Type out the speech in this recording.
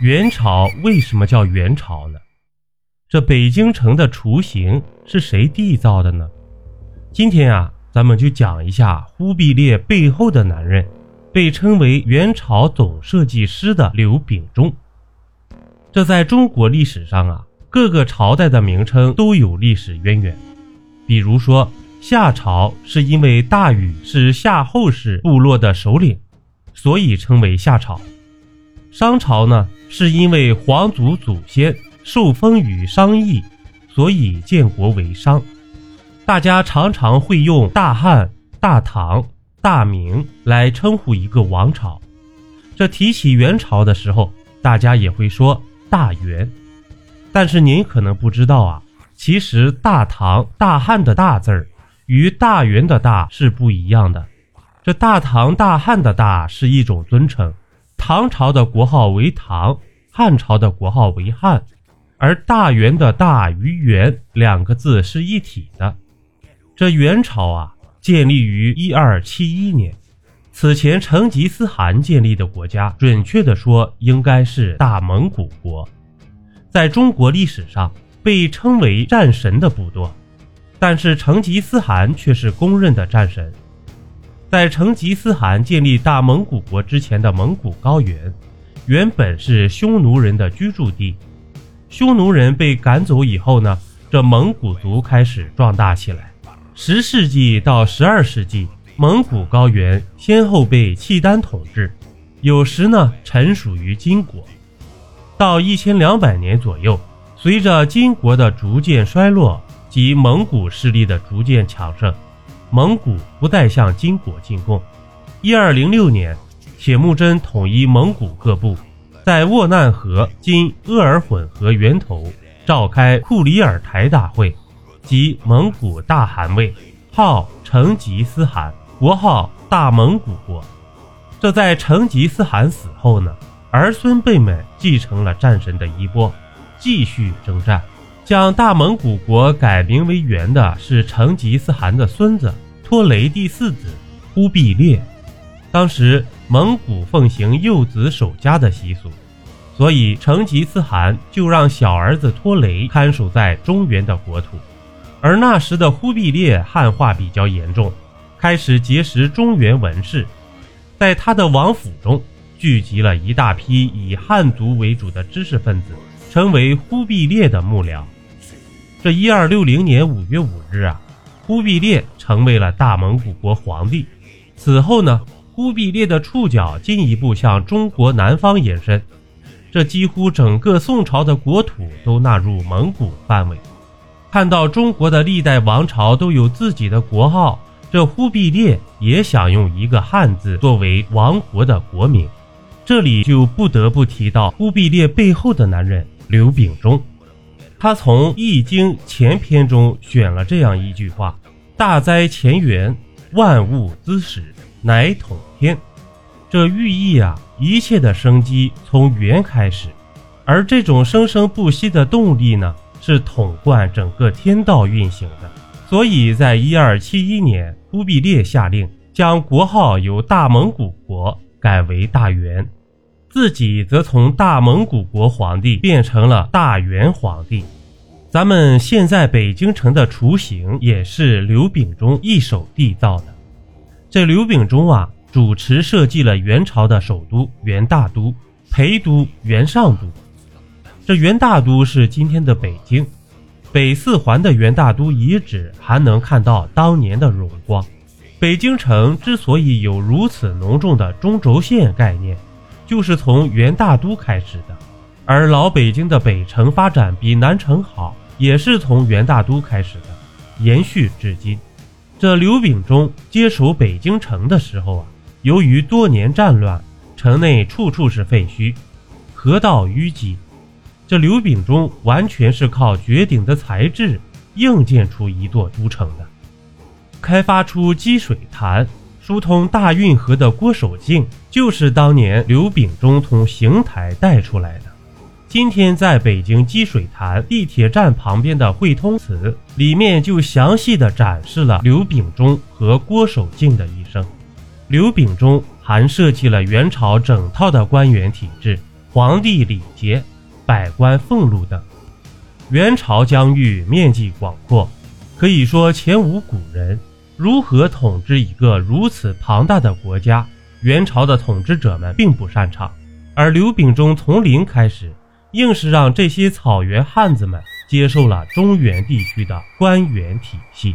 元朝为什么叫元朝呢？这北京城的雏形是谁缔造的呢？今天啊，咱们就讲一下忽必烈背后的男人，被称为元朝总设计师的刘秉忠。这在中国历史上啊，各个朝代的名称都有历史渊源。比如说，夏朝是因为大禹是夏后氏部落的首领，所以称为夏朝。商朝呢，是因为皇族祖先受封于商邑，所以建国为商。大家常常会用大汉、大唐、大明来称呼一个王朝。这提起元朝的时候，大家也会说大元。但是您可能不知道啊，其实大唐、大汉的大字儿与大元的大是不一样的。这大唐、大汉的大是一种尊称。唐朝的国号为唐，汉朝的国号为汉，而大元的大与元两个字是一体的。这元朝啊，建立于一二七一年，此前成吉思汗建立的国家，准确的说应该是大蒙古国。在中国历史上被称为战神的不多，但是成吉思汗却是公认的战神。在成吉思汗建立大蒙古国之前的蒙古高原，原本是匈奴人的居住地。匈奴人被赶走以后呢，这蒙古族开始壮大起来。十世纪到十二世纪，蒙古高原先后被契丹统治，有时呢臣属于金国。到一千两百年左右，随着金国的逐渐衰落及蒙古势力的逐渐强盛。蒙古不再向金国进贡。一二零六年，铁木真统一蒙古各部，在沃难河（今鄂尔混河源头）召开库里尔台大会，即蒙古大汗位，号成吉思汗，国号大蒙古国。这在成吉思汗死后呢，儿孙辈们继承了战神的衣钵，继续征战。将大蒙古国改名为元的是成吉思汗的孙子托雷第四子忽必烈。当时蒙古奉行幼子守家的习俗，所以成吉思汗就让小儿子托雷看守在中原的国土。而那时的忽必烈汉化比较严重，开始结识中原文士，在他的王府中聚集了一大批以汉族为主的知识分子，成为忽必烈的幕僚。这一二六零年五月五日啊，忽必烈成为了大蒙古国皇帝。此后呢，忽必烈的触角进一步向中国南方延伸，这几乎整个宋朝的国土都纳入蒙古范围。看到中国的历代王朝都有自己的国号，这忽必烈也想用一个汉字作为王国的国名。这里就不得不提到忽必烈背后的男人刘秉忠。他从《易经》前篇中选了这样一句话：“大哉乾元，万物之始，乃统天。”这寓意啊，一切的生机从元开始，而这种生生不息的动力呢，是统贯整个天道运行的。所以在一二七一年，忽必烈下令将国号由大蒙古国改为大元。自己则从大蒙古国皇帝变成了大元皇帝。咱们现在北京城的雏形也是刘秉忠一手缔造的。这刘秉忠啊，主持设计了元朝的首都元大都、陪都、元上都。这元大都是今天的北京，北四环的元大都遗址还能看到当年的荣光。北京城之所以有如此浓重的中轴线概念。就是从元大都开始的，而老北京的北城发展比南城好，也是从元大都开始的，延续至今。这刘秉忠接手北京城的时候啊，由于多年战乱，城内处处是废墟，河道淤积，这刘秉忠完全是靠绝顶的才智硬建出一座都城的，开发出积水潭。疏通大运河的郭守敬就是当年刘秉忠从邢台带出来的。今天在北京积水潭地铁站旁边的汇通祠里面，就详细的展示了刘秉忠和郭守敬的一生。刘秉忠还设计了元朝整套的官员体制，皇帝礼节、百官俸禄等。元朝疆域面积广阔，可以说前无古人。如何统治一个如此庞大的国家？元朝的统治者们并不擅长，而刘秉忠从零开始，硬是让这些草原汉子们接受了中原地区的官员体系。